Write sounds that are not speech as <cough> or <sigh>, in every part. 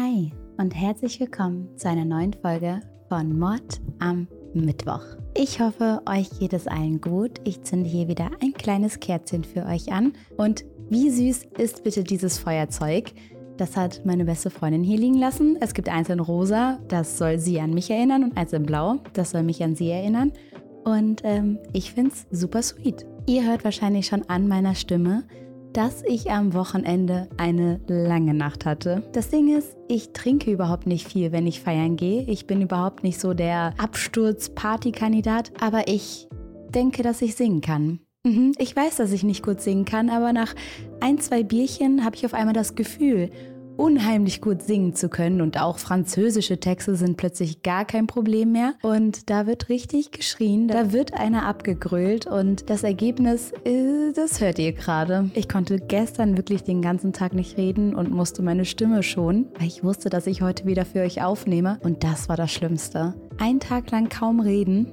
Hi und herzlich willkommen zu einer neuen Folge von Mord am Mittwoch. Ich hoffe, euch geht es allen gut. Ich zünde hier wieder ein kleines Kerzchen für euch an. Und wie süß ist bitte dieses Feuerzeug? Das hat meine beste Freundin hier liegen lassen. Es gibt eins in rosa, das soll sie an mich erinnern, und eins in blau, das soll mich an sie erinnern. Und ähm, ich finde es super sweet. Ihr hört wahrscheinlich schon an meiner Stimme, dass ich am Wochenende eine lange Nacht hatte. Das Ding ist, ich trinke überhaupt nicht viel, wenn ich feiern gehe. Ich bin überhaupt nicht so der Absturz-Party-Kandidat, aber ich denke, dass ich singen kann. Mhm, ich weiß, dass ich nicht gut singen kann, aber nach ein, zwei Bierchen habe ich auf einmal das Gefühl, unheimlich gut singen zu können und auch französische Texte sind plötzlich gar kein Problem mehr und da wird richtig geschrien, da wird einer abgegrölt und das Ergebnis, äh, das hört ihr gerade. Ich konnte gestern wirklich den ganzen Tag nicht reden und musste meine Stimme schonen, weil ich wusste, dass ich heute wieder für euch aufnehme und das war das Schlimmste. Ein Tag lang kaum reden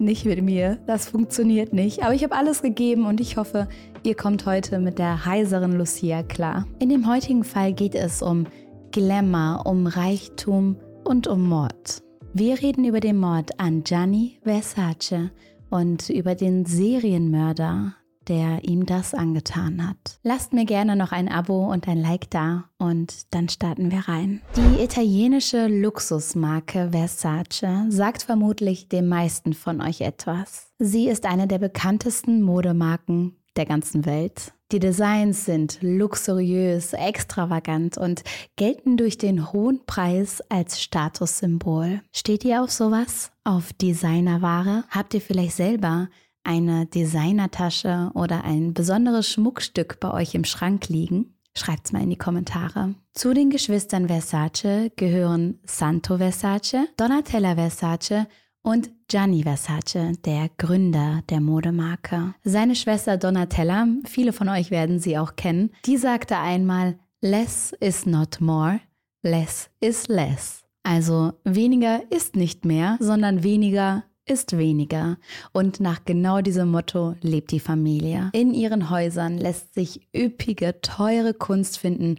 nicht mit mir. Das funktioniert nicht. Aber ich habe alles gegeben und ich hoffe, ihr kommt heute mit der heiseren Lucia klar. In dem heutigen Fall geht es um Glamour, um Reichtum und um Mord. Wir reden über den Mord an Gianni Versace und über den Serienmörder der ihm das angetan hat. Lasst mir gerne noch ein Abo und ein Like da und dann starten wir rein. Die italienische Luxusmarke Versace sagt vermutlich den meisten von euch etwas. Sie ist eine der bekanntesten Modemarken der ganzen Welt. Die Designs sind luxuriös, extravagant und gelten durch den hohen Preis als Statussymbol. Steht ihr auf sowas? Auf Designerware? Habt ihr vielleicht selber eine Designertasche oder ein besonderes Schmuckstück bei euch im Schrank liegen? Schreibt's mal in die Kommentare. Zu den Geschwistern Versace gehören Santo Versace, Donatella Versace und Gianni Versace, der Gründer der Modemarke. Seine Schwester Donatella, viele von euch werden sie auch kennen, die sagte einmal, Less is not more, less is less. Also weniger ist nicht mehr, sondern weniger ist weniger. Und nach genau diesem Motto lebt die Familie. In ihren Häusern lässt sich üppige, teure Kunst finden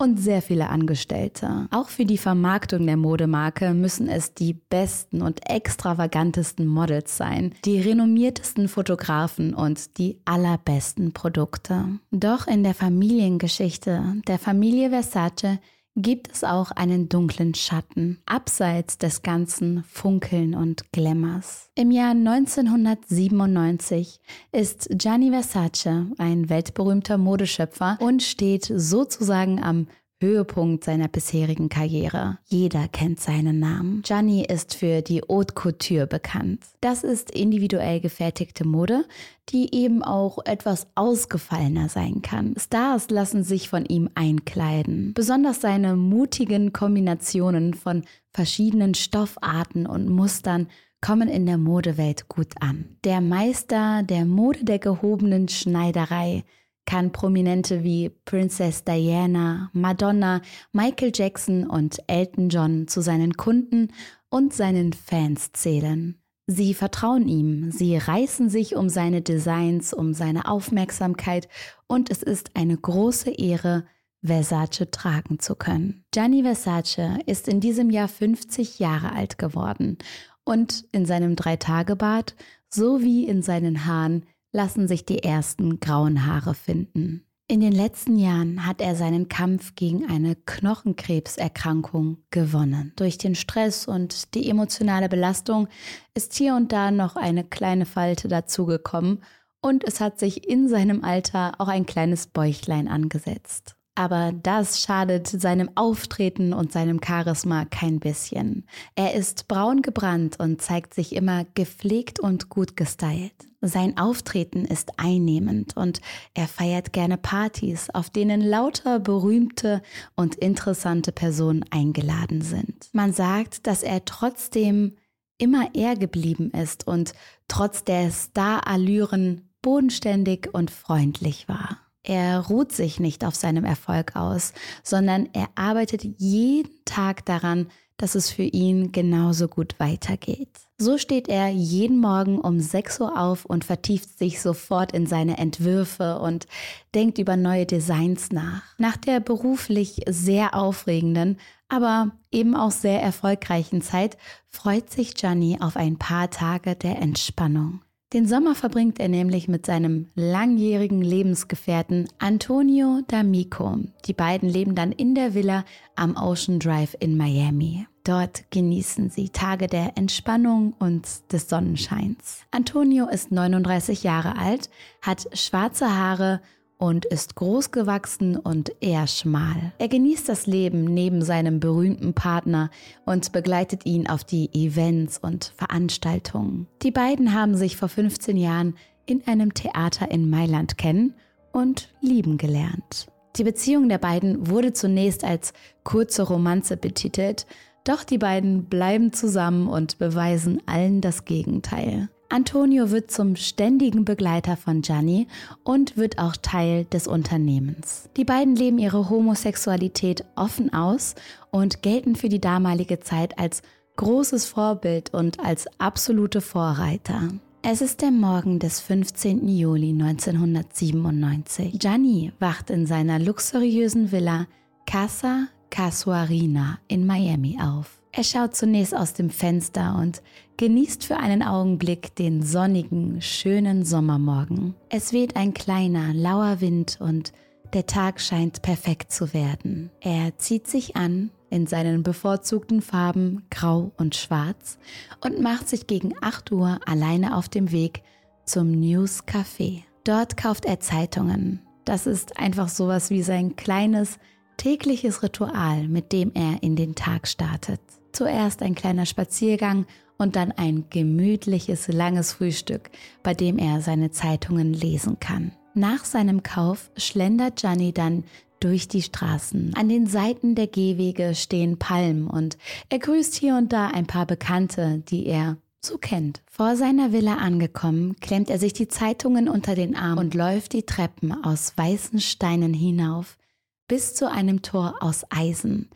und sehr viele Angestellte. Auch für die Vermarktung der Modemarke müssen es die besten und extravagantesten Models sein, die renommiertesten Fotografen und die allerbesten Produkte. Doch in der Familiengeschichte der Familie Versace gibt es auch einen dunklen Schatten, abseits des ganzen Funkeln und Glamours. Im Jahr 1997 ist Gianni Versace ein weltberühmter Modeschöpfer und steht sozusagen am Höhepunkt seiner bisherigen Karriere. Jeder kennt seinen Namen. Gianni ist für die Haute Couture bekannt. Das ist individuell gefertigte Mode, die eben auch etwas ausgefallener sein kann. Stars lassen sich von ihm einkleiden. Besonders seine mutigen Kombinationen von verschiedenen Stoffarten und Mustern kommen in der Modewelt gut an. Der Meister der Mode der gehobenen Schneiderei kann Prominente wie Princess Diana, Madonna, Michael Jackson und Elton John zu seinen Kunden und seinen Fans zählen. Sie vertrauen ihm, sie reißen sich um seine Designs, um seine Aufmerksamkeit und es ist eine große Ehre, Versace tragen zu können. Gianni Versace ist in diesem Jahr 50 Jahre alt geworden und in seinem Dreitagebad sowie in seinen Haaren lassen sich die ersten grauen Haare finden. In den letzten Jahren hat er seinen Kampf gegen eine Knochenkrebserkrankung gewonnen. Durch den Stress und die emotionale Belastung ist hier und da noch eine kleine Falte dazugekommen und es hat sich in seinem Alter auch ein kleines Bäuchlein angesetzt. Aber das schadet seinem Auftreten und seinem Charisma kein bisschen. Er ist braun gebrannt und zeigt sich immer gepflegt und gut gestylt. Sein Auftreten ist einnehmend und er feiert gerne Partys, auf denen lauter berühmte und interessante Personen eingeladen sind. Man sagt, dass er trotzdem immer er geblieben ist und trotz der Starallüren bodenständig und freundlich war. Er ruht sich nicht auf seinem Erfolg aus, sondern er arbeitet jeden Tag daran, dass es für ihn genauso gut weitergeht. So steht er jeden Morgen um 6 Uhr auf und vertieft sich sofort in seine Entwürfe und denkt über neue Designs nach. Nach der beruflich sehr aufregenden, aber eben auch sehr erfolgreichen Zeit freut sich Gianni auf ein paar Tage der Entspannung. Den Sommer verbringt er nämlich mit seinem langjährigen Lebensgefährten Antonio D'Amico. Die beiden leben dann in der Villa am Ocean Drive in Miami. Dort genießen sie Tage der Entspannung und des Sonnenscheins. Antonio ist 39 Jahre alt, hat schwarze Haare und ist groß gewachsen und eher schmal. Er genießt das Leben neben seinem berühmten Partner und begleitet ihn auf die Events und Veranstaltungen. Die beiden haben sich vor 15 Jahren in einem Theater in Mailand kennen und lieben gelernt. Die Beziehung der beiden wurde zunächst als kurze Romanze betitelt, doch die beiden bleiben zusammen und beweisen allen das Gegenteil. Antonio wird zum ständigen Begleiter von Gianni und wird auch Teil des Unternehmens. Die beiden leben ihre Homosexualität offen aus und gelten für die damalige Zeit als großes Vorbild und als absolute Vorreiter. Es ist der Morgen des 15. Juli 1997. Gianni wacht in seiner luxuriösen Villa Casa Casuarina in Miami auf. Er schaut zunächst aus dem Fenster und genießt für einen Augenblick den sonnigen, schönen Sommermorgen. Es weht ein kleiner, lauer Wind und der Tag scheint perfekt zu werden. Er zieht sich an in seinen bevorzugten Farben Grau und Schwarz und macht sich gegen 8 Uhr alleine auf dem Weg zum News Café. Dort kauft er Zeitungen. Das ist einfach sowas wie sein kleines tägliches Ritual, mit dem er in den Tag startet. Zuerst ein kleiner Spaziergang und dann ein gemütliches, langes Frühstück, bei dem er seine Zeitungen lesen kann. Nach seinem Kauf schlendert Gianni dann durch die Straßen. An den Seiten der Gehwege stehen Palmen und er grüßt hier und da ein paar Bekannte, die er so kennt. Vor seiner Villa angekommen, klemmt er sich die Zeitungen unter den Arm und läuft die Treppen aus weißen Steinen hinauf, bis zu einem Tor aus Eisen,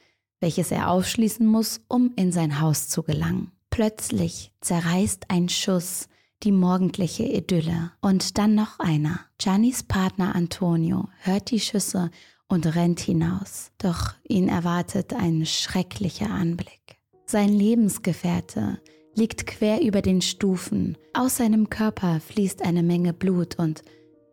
welches er aufschließen muss, um in sein Haus zu gelangen. Plötzlich zerreißt ein Schuss die morgendliche Idylle und dann noch einer. Giannis Partner Antonio hört die Schüsse und rennt hinaus. Doch ihn erwartet ein schrecklicher Anblick. Sein Lebensgefährte liegt quer über den Stufen. Aus seinem Körper fließt eine Menge Blut und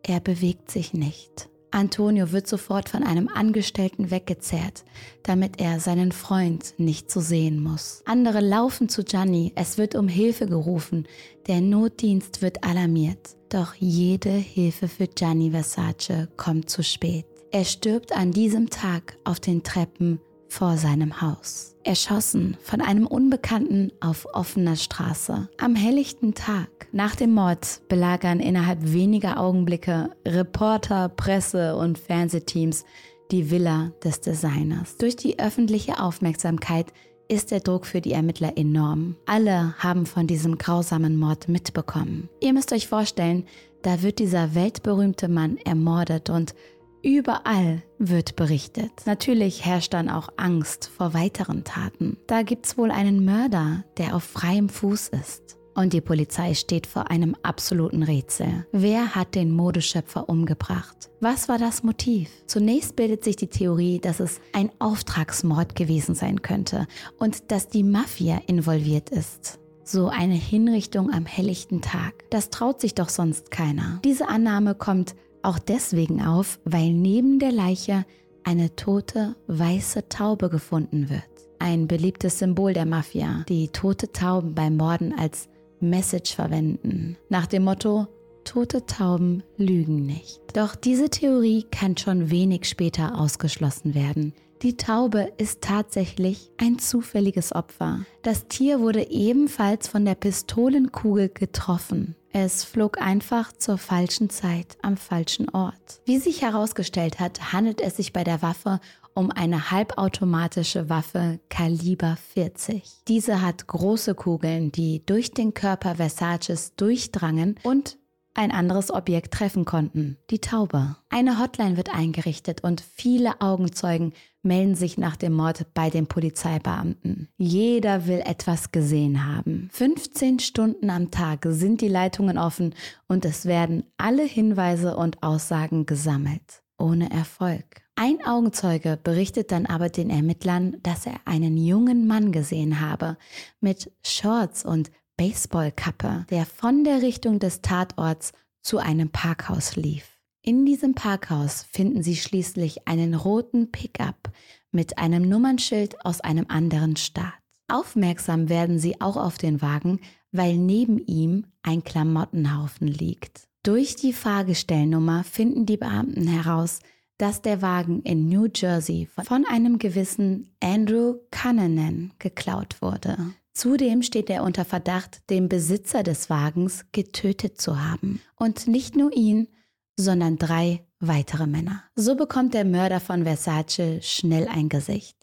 er bewegt sich nicht. Antonio wird sofort von einem Angestellten weggezerrt, damit er seinen Freund nicht zu sehen muss. Andere laufen zu Gianni, es wird um Hilfe gerufen, der Notdienst wird alarmiert. Doch jede Hilfe für Gianni Versace kommt zu spät. Er stirbt an diesem Tag auf den Treppen vor seinem Haus. Erschossen von einem Unbekannten auf offener Straße. Am helllichten Tag nach dem Mord belagern innerhalb weniger Augenblicke Reporter, Presse und Fernsehteams die Villa des Designers. Durch die öffentliche Aufmerksamkeit ist der Druck für die Ermittler enorm. Alle haben von diesem grausamen Mord mitbekommen. Ihr müsst euch vorstellen, da wird dieser weltberühmte Mann ermordet und Überall wird berichtet. Natürlich herrscht dann auch Angst vor weiteren Taten. Da gibt's wohl einen Mörder, der auf freiem Fuß ist. Und die Polizei steht vor einem absoluten Rätsel. Wer hat den Modeschöpfer umgebracht? Was war das Motiv? Zunächst bildet sich die Theorie, dass es ein Auftragsmord gewesen sein könnte und dass die Mafia involviert ist. So eine Hinrichtung am helllichten Tag. Das traut sich doch sonst keiner. Diese Annahme kommt auch deswegen auf, weil neben der Leiche eine tote weiße Taube gefunden wird. Ein beliebtes Symbol der Mafia, die tote Tauben beim Morden als Message verwenden. Nach dem Motto, tote Tauben lügen nicht. Doch diese Theorie kann schon wenig später ausgeschlossen werden. Die Taube ist tatsächlich ein zufälliges Opfer. Das Tier wurde ebenfalls von der Pistolenkugel getroffen. Es flog einfach zur falschen Zeit am falschen Ort. Wie sich herausgestellt hat, handelt es sich bei der Waffe um eine halbautomatische Waffe Kaliber 40. Diese hat große Kugeln, die durch den Körper Versaces durchdrangen und ein anderes Objekt treffen konnten, die Taube. Eine Hotline wird eingerichtet und viele Augenzeugen melden sich nach dem Mord bei den Polizeibeamten. Jeder will etwas gesehen haben. 15 Stunden am Tag sind die Leitungen offen und es werden alle Hinweise und Aussagen gesammelt. Ohne Erfolg. Ein Augenzeuge berichtet dann aber den Ermittlern, dass er einen jungen Mann gesehen habe, mit Shorts und Baseballkappe, der von der Richtung des Tatorts zu einem Parkhaus lief. In diesem Parkhaus finden sie schließlich einen roten Pickup mit einem Nummernschild aus einem anderen Staat. Aufmerksam werden sie auch auf den Wagen, weil neben ihm ein Klamottenhaufen liegt. Durch die Fahrgestellnummer finden die Beamten heraus, dass der Wagen in New Jersey von einem gewissen Andrew Cunnanan geklaut wurde. Zudem steht er unter Verdacht, den Besitzer des Wagens getötet zu haben. Und nicht nur ihn, sondern drei weitere Männer. So bekommt der Mörder von Versace schnell ein Gesicht.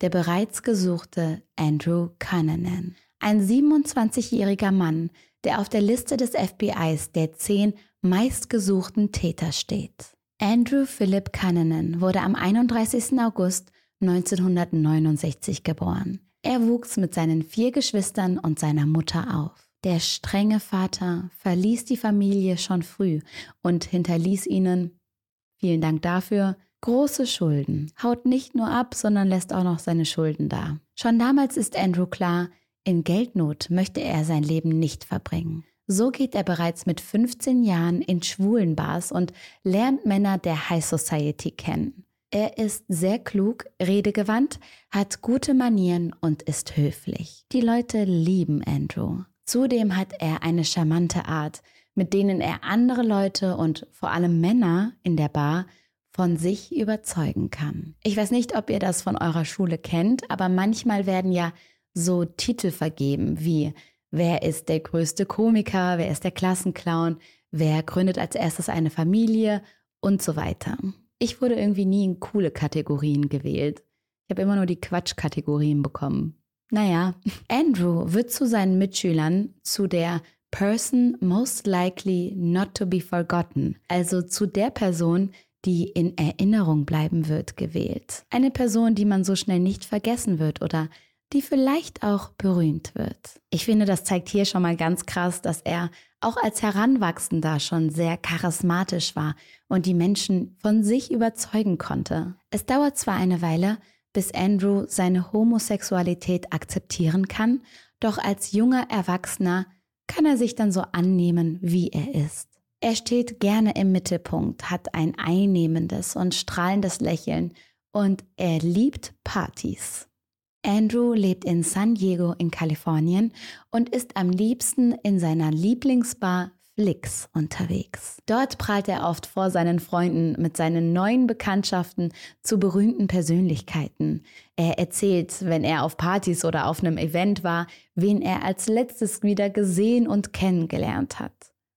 Der bereits gesuchte Andrew Cunnanan. Ein 27-jähriger Mann, der auf der Liste des FBIs der zehn meistgesuchten Täter steht. Andrew Philip Cunnanan wurde am 31. August 1969 geboren. Er wuchs mit seinen vier Geschwistern und seiner Mutter auf. Der strenge Vater verließ die Familie schon früh und hinterließ ihnen, vielen Dank dafür, große Schulden. Haut nicht nur ab, sondern lässt auch noch seine Schulden da. Schon damals ist Andrew klar, in Geldnot möchte er sein Leben nicht verbringen. So geht er bereits mit 15 Jahren in Schwulenbars und lernt Männer der High Society kennen. Er ist sehr klug, redegewandt, hat gute Manieren und ist höflich. Die Leute lieben Andrew. Zudem hat er eine charmante Art, mit denen er andere Leute und vor allem Männer in der Bar von sich überzeugen kann. Ich weiß nicht, ob ihr das von eurer Schule kennt, aber manchmal werden ja so Titel vergeben wie Wer ist der größte Komiker? Wer ist der Klassenclown? Wer gründet als erstes eine Familie? Und so weiter. Ich wurde irgendwie nie in coole Kategorien gewählt. Ich habe immer nur die Quatschkategorien bekommen. Naja, <laughs> Andrew wird zu seinen Mitschülern zu der Person most likely not to be forgotten, also zu der Person, die in Erinnerung bleiben wird, gewählt. Eine Person, die man so schnell nicht vergessen wird oder die vielleicht auch berühmt wird. Ich finde, das zeigt hier schon mal ganz krass, dass er auch als Heranwachsender schon sehr charismatisch war und die Menschen von sich überzeugen konnte. Es dauert zwar eine Weile, bis Andrew seine Homosexualität akzeptieren kann, doch als junger Erwachsener kann er sich dann so annehmen, wie er ist. Er steht gerne im Mittelpunkt, hat ein einnehmendes und strahlendes Lächeln und er liebt Partys. Andrew lebt in San Diego in Kalifornien und ist am liebsten in seiner Lieblingsbar Flix unterwegs. Dort prahlt er oft vor seinen Freunden mit seinen neuen Bekanntschaften zu berühmten Persönlichkeiten. Er erzählt, wenn er auf Partys oder auf einem Event war, wen er als letztes wieder gesehen und kennengelernt hat.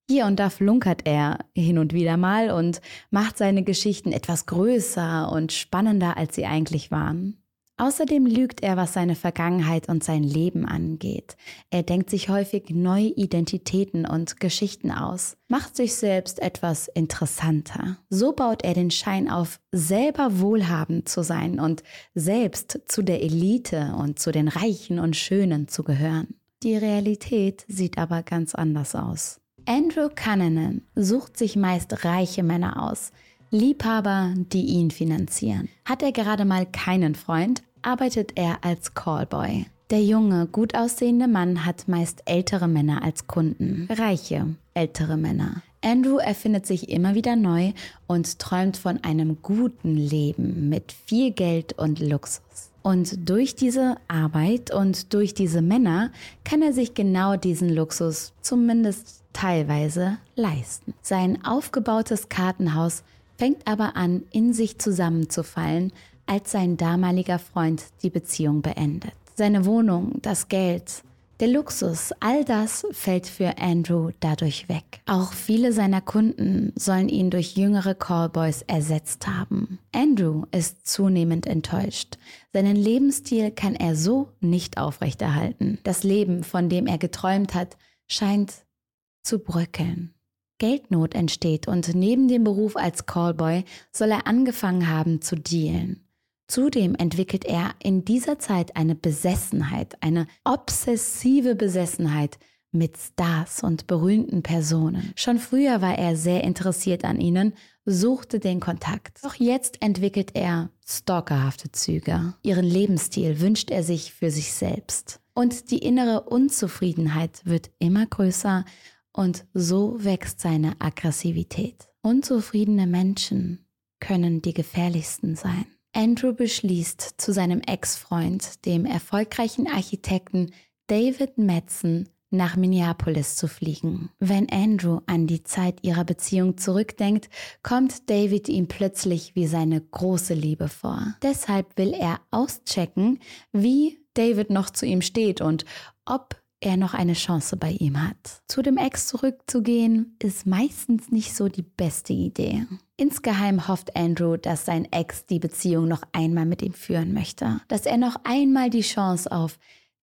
Hier und da flunkert er hin und wieder mal und macht seine Geschichten etwas größer und spannender, als sie eigentlich waren. Außerdem lügt er, was seine Vergangenheit und sein Leben angeht. Er denkt sich häufig neue Identitäten und Geschichten aus, macht sich selbst etwas interessanter. So baut er den Schein auf, selber wohlhabend zu sein und selbst zu der Elite und zu den Reichen und Schönen zu gehören. Die Realität sieht aber ganz anders aus. Andrew Cunnanan sucht sich meist reiche Männer aus, Liebhaber, die ihn finanzieren. Hat er gerade mal keinen Freund, arbeitet er als Callboy. Der junge, gut aussehende Mann hat meist ältere Männer als Kunden. Reiche, ältere Männer. Andrew erfindet sich immer wieder neu und träumt von einem guten Leben mit viel Geld und Luxus. Und durch diese Arbeit und durch diese Männer kann er sich genau diesen Luxus zumindest teilweise leisten. Sein aufgebautes Kartenhaus fängt aber an, in sich zusammenzufallen, als sein damaliger Freund die Beziehung beendet. Seine Wohnung, das Geld, der Luxus, all das fällt für Andrew dadurch weg. Auch viele seiner Kunden sollen ihn durch jüngere Callboys ersetzt haben. Andrew ist zunehmend enttäuscht. Seinen Lebensstil kann er so nicht aufrechterhalten. Das Leben, von dem er geträumt hat, scheint zu bröckeln. Geldnot entsteht und neben dem Beruf als Callboy soll er angefangen haben zu dealen. Zudem entwickelt er in dieser Zeit eine Besessenheit, eine obsessive Besessenheit mit Stars und berühmten Personen. Schon früher war er sehr interessiert an ihnen, suchte den Kontakt. Doch jetzt entwickelt er stalkerhafte Züge. Ihren Lebensstil wünscht er sich für sich selbst. Und die innere Unzufriedenheit wird immer größer und so wächst seine Aggressivität. Unzufriedene Menschen können die gefährlichsten sein. Andrew beschließt, zu seinem Ex-Freund, dem erfolgreichen Architekten David Metzen, nach Minneapolis zu fliegen. Wenn Andrew an die Zeit ihrer Beziehung zurückdenkt, kommt David ihm plötzlich wie seine große Liebe vor. Deshalb will er auschecken, wie David noch zu ihm steht und ob er noch eine Chance bei ihm hat. Zu dem Ex zurückzugehen, ist meistens nicht so die beste Idee. Insgeheim hofft Andrew, dass sein Ex die Beziehung noch einmal mit ihm führen möchte, dass er noch einmal die Chance auf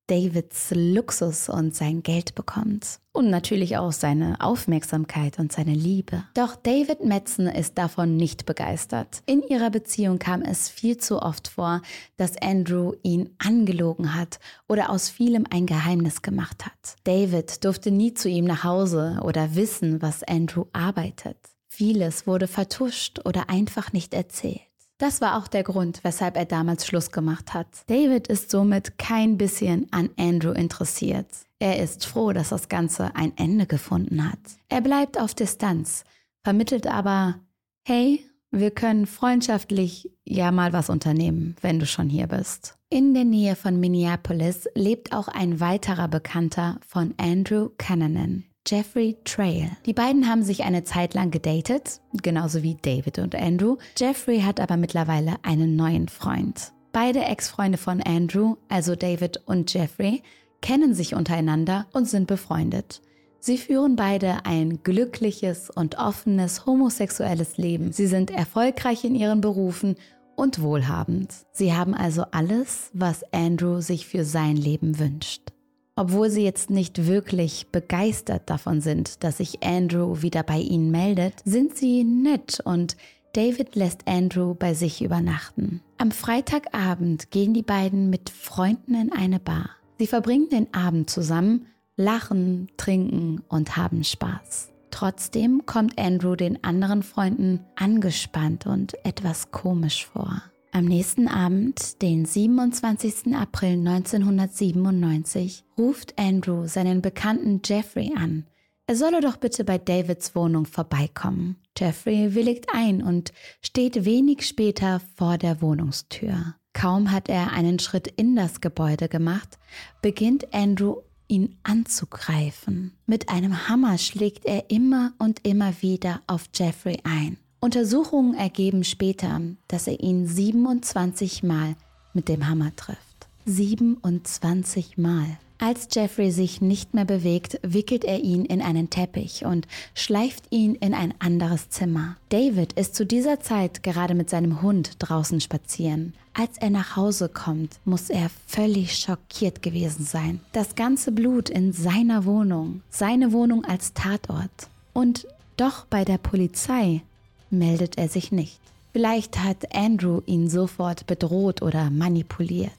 Davids Luxus und sein Geld bekommt. Und natürlich auch seine Aufmerksamkeit und seine Liebe. Doch David Metzen ist davon nicht begeistert. In ihrer Beziehung kam es viel zu oft vor, dass Andrew ihn angelogen hat oder aus vielem ein Geheimnis gemacht hat. David durfte nie zu ihm nach Hause oder wissen, was Andrew arbeitet. Vieles wurde vertuscht oder einfach nicht erzählt. Das war auch der Grund, weshalb er damals Schluss gemacht hat. David ist somit kein bisschen an Andrew interessiert. Er ist froh, dass das Ganze ein Ende gefunden hat. Er bleibt auf Distanz, vermittelt aber, hey, wir können freundschaftlich ja mal was unternehmen, wenn du schon hier bist. In der Nähe von Minneapolis lebt auch ein weiterer Bekannter von Andrew Cannonen. Jeffrey Trail. Die beiden haben sich eine Zeit lang gedatet, genauso wie David und Andrew. Jeffrey hat aber mittlerweile einen neuen Freund. Beide Ex-Freunde von Andrew, also David und Jeffrey, kennen sich untereinander und sind befreundet. Sie führen beide ein glückliches und offenes homosexuelles Leben. Sie sind erfolgreich in ihren Berufen und wohlhabend. Sie haben also alles, was Andrew sich für sein Leben wünscht. Obwohl sie jetzt nicht wirklich begeistert davon sind, dass sich Andrew wieder bei ihnen meldet, sind sie nett und David lässt Andrew bei sich übernachten. Am Freitagabend gehen die beiden mit Freunden in eine Bar. Sie verbringen den Abend zusammen, lachen, trinken und haben Spaß. Trotzdem kommt Andrew den anderen Freunden angespannt und etwas komisch vor. Am nächsten Abend, den 27. April 1997, ruft Andrew seinen Bekannten Jeffrey an. Er solle doch bitte bei Davids Wohnung vorbeikommen. Jeffrey willigt ein und steht wenig später vor der Wohnungstür. Kaum hat er einen Schritt in das Gebäude gemacht, beginnt Andrew ihn anzugreifen. Mit einem Hammer schlägt er immer und immer wieder auf Jeffrey ein. Untersuchungen ergeben später, dass er ihn 27 Mal mit dem Hammer trifft. 27 Mal. Als Jeffrey sich nicht mehr bewegt, wickelt er ihn in einen Teppich und schleift ihn in ein anderes Zimmer. David ist zu dieser Zeit gerade mit seinem Hund draußen spazieren. Als er nach Hause kommt, muss er völlig schockiert gewesen sein. Das ganze Blut in seiner Wohnung, seine Wohnung als Tatort. Und doch bei der Polizei meldet er sich nicht. Vielleicht hat Andrew ihn sofort bedroht oder manipuliert.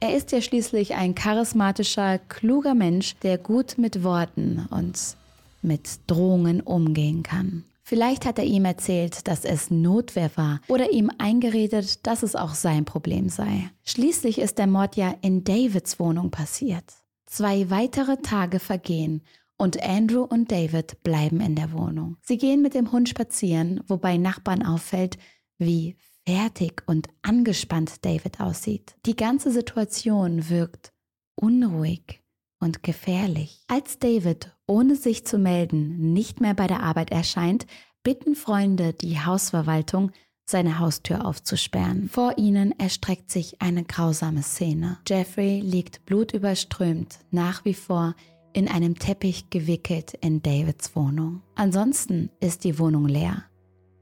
Er ist ja schließlich ein charismatischer, kluger Mensch, der gut mit Worten und mit Drohungen umgehen kann. Vielleicht hat er ihm erzählt, dass es Notwehr war oder ihm eingeredet, dass es auch sein Problem sei. Schließlich ist der Mord ja in Davids Wohnung passiert. Zwei weitere Tage vergehen und Andrew und David bleiben in der Wohnung. Sie gehen mit dem Hund spazieren, wobei Nachbarn auffällt, wie fertig und angespannt David aussieht. Die ganze Situation wirkt unruhig und gefährlich. Als David, ohne sich zu melden, nicht mehr bei der Arbeit erscheint, bitten Freunde die Hausverwaltung, seine Haustür aufzusperren. Vor ihnen erstreckt sich eine grausame Szene. Jeffrey liegt blutüberströmt, nach wie vor in einem Teppich gewickelt in Davids Wohnung. Ansonsten ist die Wohnung leer.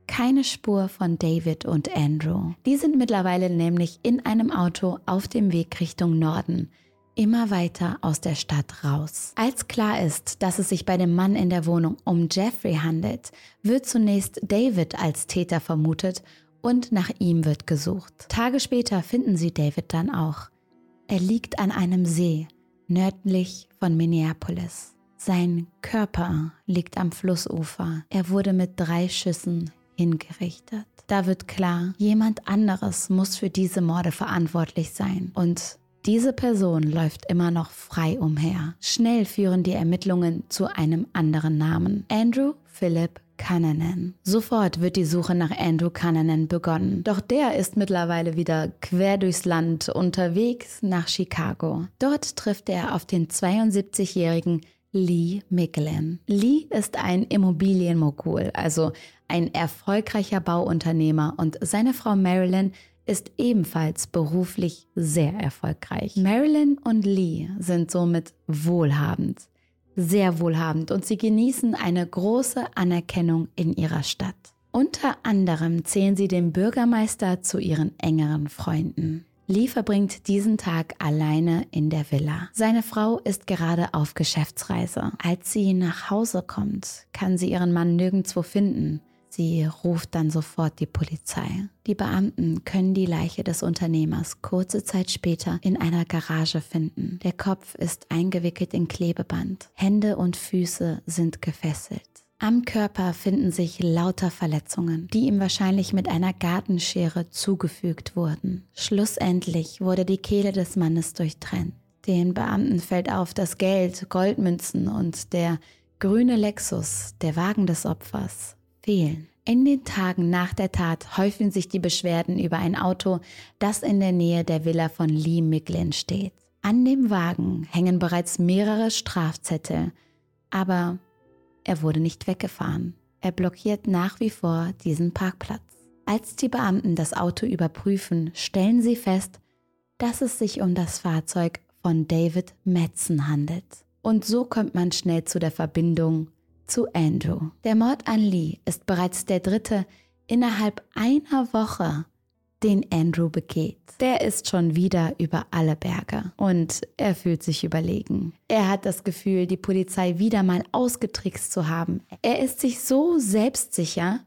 Keine Spur von David und Andrew. Die sind mittlerweile nämlich in einem Auto auf dem Weg Richtung Norden, immer weiter aus der Stadt raus. Als klar ist, dass es sich bei dem Mann in der Wohnung um Jeffrey handelt, wird zunächst David als Täter vermutet und nach ihm wird gesucht. Tage später finden sie David dann auch. Er liegt an einem See, nördlich von Minneapolis. Sein Körper liegt am Flussufer. Er wurde mit drei Schüssen hingerichtet. Da wird klar, jemand anderes muss für diese Morde verantwortlich sein. Und diese Person läuft immer noch frei umher. Schnell führen die Ermittlungen zu einem anderen Namen. Andrew Philip Cannanan. Sofort wird die Suche nach Andrew Cannanan begonnen. Doch der ist mittlerweile wieder quer durchs Land unterwegs nach Chicago. Dort trifft er auf den 72-jährigen Lee Micklin. Lee ist ein Immobilienmogul, also ein erfolgreicher Bauunternehmer und seine Frau Marilyn ist ebenfalls beruflich sehr erfolgreich. Marilyn und Lee sind somit wohlhabend, sehr wohlhabend und sie genießen eine große Anerkennung in ihrer Stadt. Unter anderem zählen sie den Bürgermeister zu ihren engeren Freunden. Lee verbringt diesen Tag alleine in der Villa. Seine Frau ist gerade auf Geschäftsreise. Als sie nach Hause kommt, kann sie ihren Mann nirgendwo finden. Sie ruft dann sofort die Polizei. Die Beamten können die Leiche des Unternehmers kurze Zeit später in einer Garage finden. Der Kopf ist eingewickelt in Klebeband. Hände und Füße sind gefesselt. Am Körper finden sich lauter Verletzungen, die ihm wahrscheinlich mit einer Gartenschere zugefügt wurden. Schlussendlich wurde die Kehle des Mannes durchtrennt. Den Beamten fällt auf, dass Geld, Goldmünzen und der grüne Lexus, der Wagen des Opfers, fehlen. In den Tagen nach der Tat häufen sich die Beschwerden über ein Auto, das in der Nähe der Villa von Lee Miglin steht. An dem Wagen hängen bereits mehrere Strafzettel, aber er wurde nicht weggefahren. Er blockiert nach wie vor diesen Parkplatz. Als die Beamten das Auto überprüfen, stellen sie fest, dass es sich um das Fahrzeug von David Metzen handelt. Und so kommt man schnell zu der Verbindung zu Andrew. Der Mord an Lee ist bereits der dritte innerhalb einer Woche, den Andrew begeht. Der ist schon wieder über alle Berge und er fühlt sich überlegen. Er hat das Gefühl, die Polizei wieder mal ausgetrickst zu haben. Er ist sich so selbstsicher,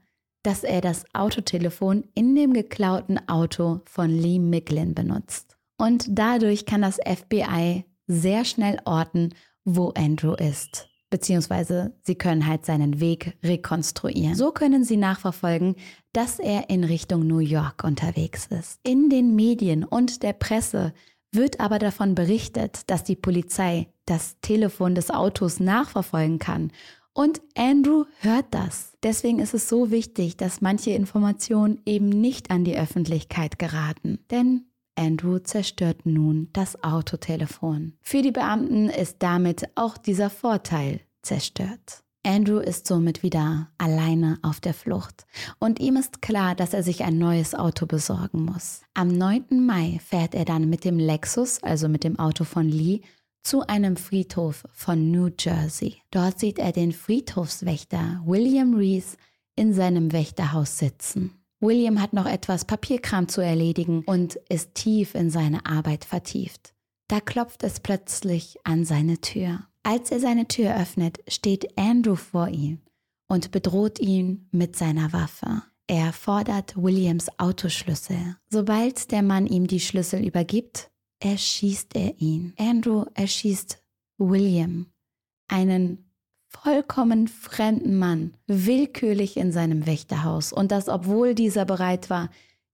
dass er das Autotelefon in dem geklauten Auto von Lee Micklin benutzt. Und dadurch kann das FBI sehr schnell orten, wo Andrew ist beziehungsweise sie können halt seinen Weg rekonstruieren. So können sie nachverfolgen, dass er in Richtung New York unterwegs ist. In den Medien und der Presse wird aber davon berichtet, dass die Polizei das Telefon des Autos nachverfolgen kann. Und Andrew hört das. Deswegen ist es so wichtig, dass manche Informationen eben nicht an die Öffentlichkeit geraten. Denn Andrew zerstört nun das Autotelefon. Für die Beamten ist damit auch dieser Vorteil zerstört. Andrew ist somit wieder alleine auf der Flucht und ihm ist klar, dass er sich ein neues Auto besorgen muss. Am 9. Mai fährt er dann mit dem Lexus, also mit dem Auto von Lee, zu einem Friedhof von New Jersey. Dort sieht er den Friedhofswächter William Reese in seinem Wächterhaus sitzen. William hat noch etwas Papierkram zu erledigen und ist tief in seine Arbeit vertieft. Da klopft es plötzlich an seine Tür. Als er seine Tür öffnet, steht Andrew vor ihm und bedroht ihn mit seiner Waffe. Er fordert Williams Autoschlüssel. Sobald der Mann ihm die Schlüssel übergibt, erschießt er ihn. Andrew erschießt William, einen vollkommen fremden Mann willkürlich in seinem Wächterhaus und das obwohl dieser bereit war,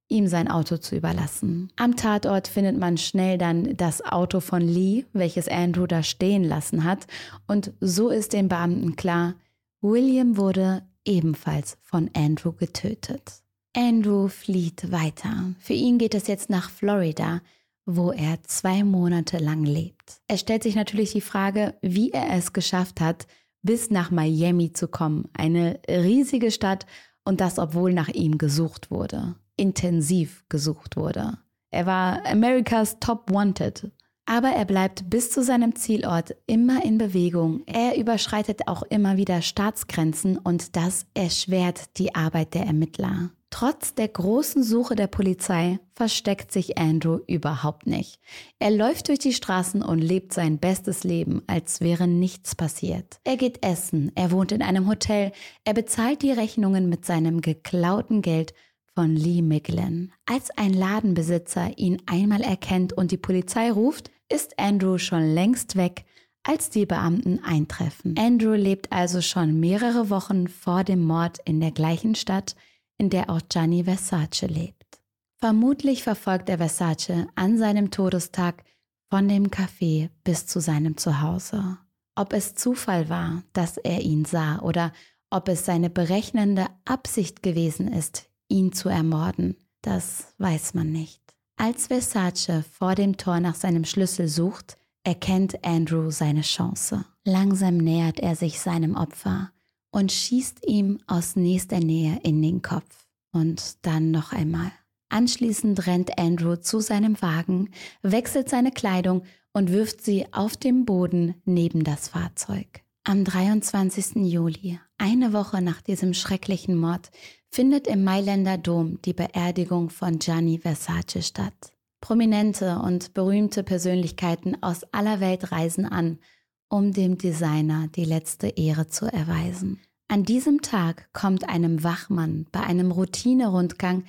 ihm sein Auto zu überlassen. Am Tatort findet man schnell dann das Auto von Lee, welches Andrew da stehen lassen hat und so ist den Beamten klar, William wurde ebenfalls von Andrew getötet. Andrew flieht weiter. Für ihn geht es jetzt nach Florida, wo er zwei Monate lang lebt. Es stellt sich natürlich die Frage, wie er es geschafft hat, bis nach Miami zu kommen, eine riesige Stadt und das obwohl nach ihm gesucht wurde, intensiv gesucht wurde. Er war America's Top Wanted. Aber er bleibt bis zu seinem Zielort immer in Bewegung. Er überschreitet auch immer wieder Staatsgrenzen und das erschwert die Arbeit der Ermittler. Trotz der großen Suche der Polizei versteckt sich Andrew überhaupt nicht. Er läuft durch die Straßen und lebt sein bestes Leben, als wäre nichts passiert. Er geht essen, er wohnt in einem Hotel, er bezahlt die Rechnungen mit seinem geklauten Geld von Lee Miglin. Als ein Ladenbesitzer ihn einmal erkennt und die Polizei ruft, ist Andrew schon längst weg, als die Beamten eintreffen. Andrew lebt also schon mehrere Wochen vor dem Mord in der gleichen Stadt, in der auch Gianni Versace lebt. Vermutlich verfolgt er Versace an seinem Todestag von dem Café bis zu seinem Zuhause. Ob es Zufall war, dass er ihn sah oder ob es seine berechnende Absicht gewesen ist, ihn zu ermorden, das weiß man nicht. Als Versace vor dem Tor nach seinem Schlüssel sucht, erkennt Andrew seine Chance. Langsam nähert er sich seinem Opfer und schießt ihm aus nächster Nähe in den Kopf. Und dann noch einmal. Anschließend rennt Andrew zu seinem Wagen, wechselt seine Kleidung und wirft sie auf dem Boden neben das Fahrzeug. Am 23. Juli, eine Woche nach diesem schrecklichen Mord, findet im Mailänder Dom die Beerdigung von Gianni Versace statt. Prominente und berühmte Persönlichkeiten aus aller Welt reisen an, um dem Designer die letzte Ehre zu erweisen. An diesem Tag kommt einem Wachmann bei einem Routinerundgang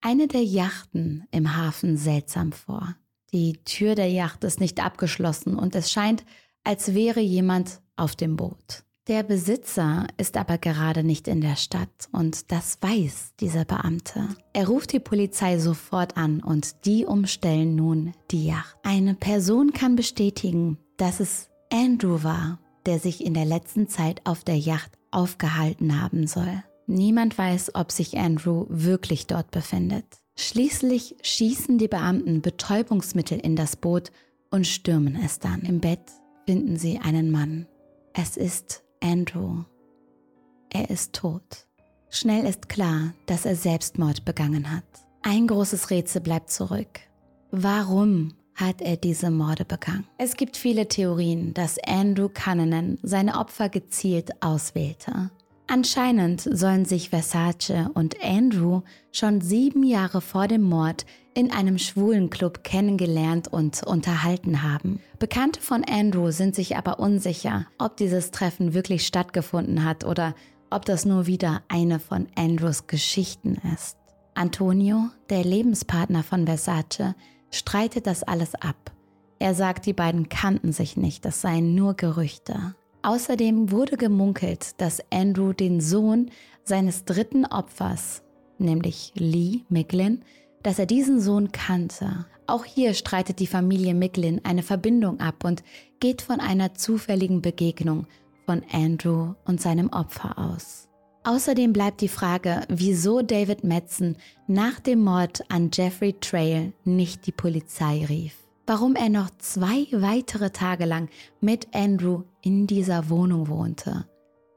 eine der Yachten im Hafen seltsam vor. Die Tür der Yacht ist nicht abgeschlossen und es scheint, als wäre jemand auf dem Boot. Der Besitzer ist aber gerade nicht in der Stadt und das weiß dieser Beamte. Er ruft die Polizei sofort an und die umstellen nun die Yacht. Eine Person kann bestätigen, dass es Andrew war, der sich in der letzten Zeit auf der Yacht aufgehalten haben soll. Niemand weiß, ob sich Andrew wirklich dort befindet. Schließlich schießen die Beamten Betäubungsmittel in das Boot und stürmen es dann. Im Bett finden sie einen Mann. Es ist Andrew. Er ist tot. Schnell ist klar, dass er Selbstmord begangen hat. Ein großes Rätsel bleibt zurück. Warum hat er diese Morde begangen. Es gibt viele Theorien, dass Andrew Cunningham seine Opfer gezielt auswählte. Anscheinend sollen sich Versace und Andrew schon sieben Jahre vor dem Mord in einem schwulen Club kennengelernt und unterhalten haben. Bekannte von Andrew sind sich aber unsicher, ob dieses Treffen wirklich stattgefunden hat oder ob das nur wieder eine von Andrews Geschichten ist. Antonio, der Lebenspartner von Versace, streitet das alles ab. Er sagt, die beiden kannten sich nicht, das seien nur Gerüchte. Außerdem wurde gemunkelt, dass Andrew den Sohn seines dritten Opfers, nämlich Lee Micklin, dass er diesen Sohn kannte. Auch hier streitet die Familie Micklin eine Verbindung ab und geht von einer zufälligen Begegnung von Andrew und seinem Opfer aus. Außerdem bleibt die Frage, wieso David Metzen nach dem Mord an Jeffrey Trail nicht die Polizei rief. Warum er noch zwei weitere Tage lang mit Andrew in dieser Wohnung wohnte.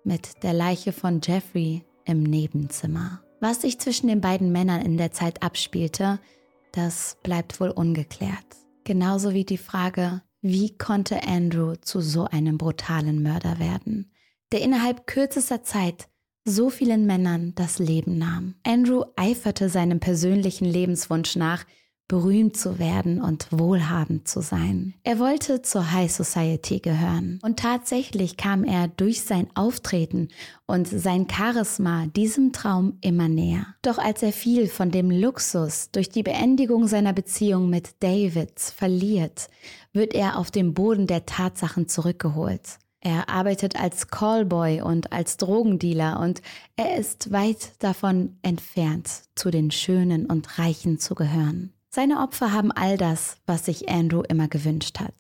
Mit der Leiche von Jeffrey im Nebenzimmer. Was sich zwischen den beiden Männern in der Zeit abspielte, das bleibt wohl ungeklärt. Genauso wie die Frage, wie konnte Andrew zu so einem brutalen Mörder werden, der innerhalb kürzester Zeit so vielen Männern das Leben nahm. Andrew eiferte seinem persönlichen Lebenswunsch nach, berühmt zu werden und wohlhabend zu sein. Er wollte zur High Society gehören und tatsächlich kam er durch sein Auftreten und sein Charisma diesem Traum immer näher. Doch als er viel von dem Luxus durch die Beendigung seiner Beziehung mit Davids verliert, wird er auf den Boden der Tatsachen zurückgeholt. Er arbeitet als Callboy und als Drogendealer und er ist weit davon entfernt, zu den Schönen und Reichen zu gehören. Seine Opfer haben all das, was sich Andrew immer gewünscht hat.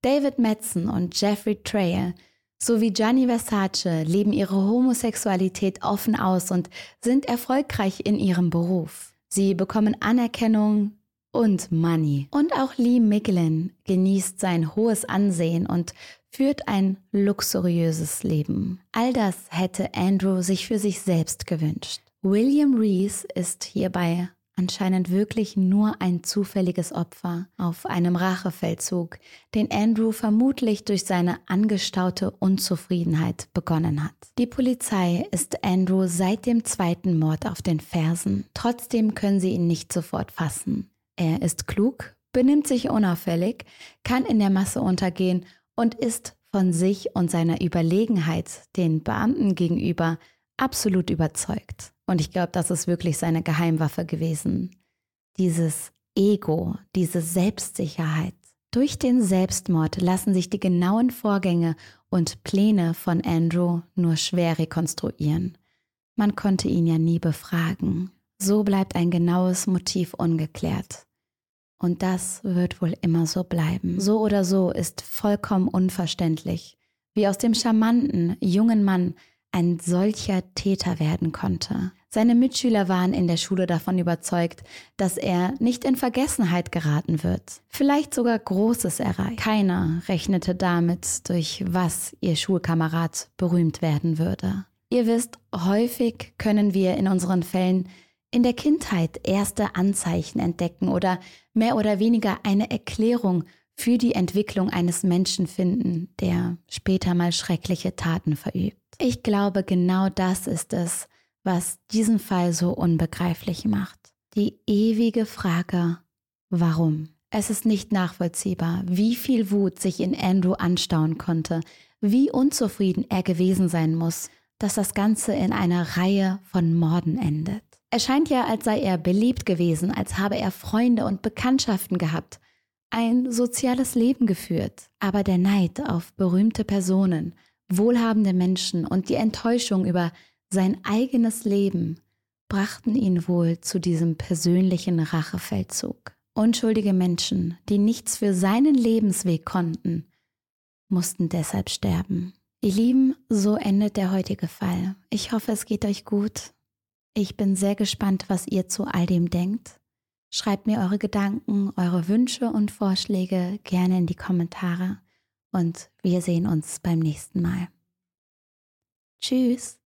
David Metzen und Jeffrey Trail sowie Gianni Versace leben ihre Homosexualität offen aus und sind erfolgreich in ihrem Beruf. Sie bekommen Anerkennung und Money. Und auch Lee Miglin genießt sein hohes Ansehen und führt ein luxuriöses Leben. All das hätte Andrew sich für sich selbst gewünscht. William Rees ist hierbei anscheinend wirklich nur ein zufälliges Opfer auf einem Rachefeldzug, den Andrew vermutlich durch seine angestaute Unzufriedenheit begonnen hat. Die Polizei ist Andrew seit dem zweiten Mord auf den Fersen. Trotzdem können sie ihn nicht sofort fassen. Er ist klug, benimmt sich unauffällig, kann in der Masse untergehen und ist von sich und seiner Überlegenheit den Beamten gegenüber absolut überzeugt. Und ich glaube, das ist wirklich seine Geheimwaffe gewesen. Dieses Ego, diese Selbstsicherheit. Durch den Selbstmord lassen sich die genauen Vorgänge und Pläne von Andrew nur schwer rekonstruieren. Man konnte ihn ja nie befragen. So bleibt ein genaues Motiv ungeklärt. Und das wird wohl immer so bleiben. So oder so ist vollkommen unverständlich, wie aus dem charmanten, jungen Mann ein solcher Täter werden konnte. Seine Mitschüler waren in der Schule davon überzeugt, dass er nicht in Vergessenheit geraten wird, vielleicht sogar Großes erreicht. Keiner rechnete damit, durch was ihr Schulkamerad berühmt werden würde. Ihr wisst, häufig können wir in unseren Fällen in der Kindheit erste Anzeichen entdecken oder mehr oder weniger eine Erklärung für die Entwicklung eines Menschen finden, der später mal schreckliche Taten verübt. Ich glaube, genau das ist es, was diesen Fall so unbegreiflich macht. Die ewige Frage, warum? Es ist nicht nachvollziehbar, wie viel Wut sich in Andrew anstauen konnte, wie unzufrieden er gewesen sein muss, dass das Ganze in einer Reihe von Morden endet. Es scheint ja, als sei er beliebt gewesen, als habe er Freunde und Bekanntschaften gehabt, ein soziales Leben geführt. Aber der Neid auf berühmte Personen, wohlhabende Menschen und die Enttäuschung über sein eigenes Leben brachten ihn wohl zu diesem persönlichen Rachefeldzug. Unschuldige Menschen, die nichts für seinen Lebensweg konnten, mussten deshalb sterben. Ihr Lieben, so endet der heutige Fall. Ich hoffe, es geht euch gut. Ich bin sehr gespannt, was ihr zu all dem denkt. Schreibt mir eure Gedanken, eure Wünsche und Vorschläge gerne in die Kommentare und wir sehen uns beim nächsten Mal. Tschüss.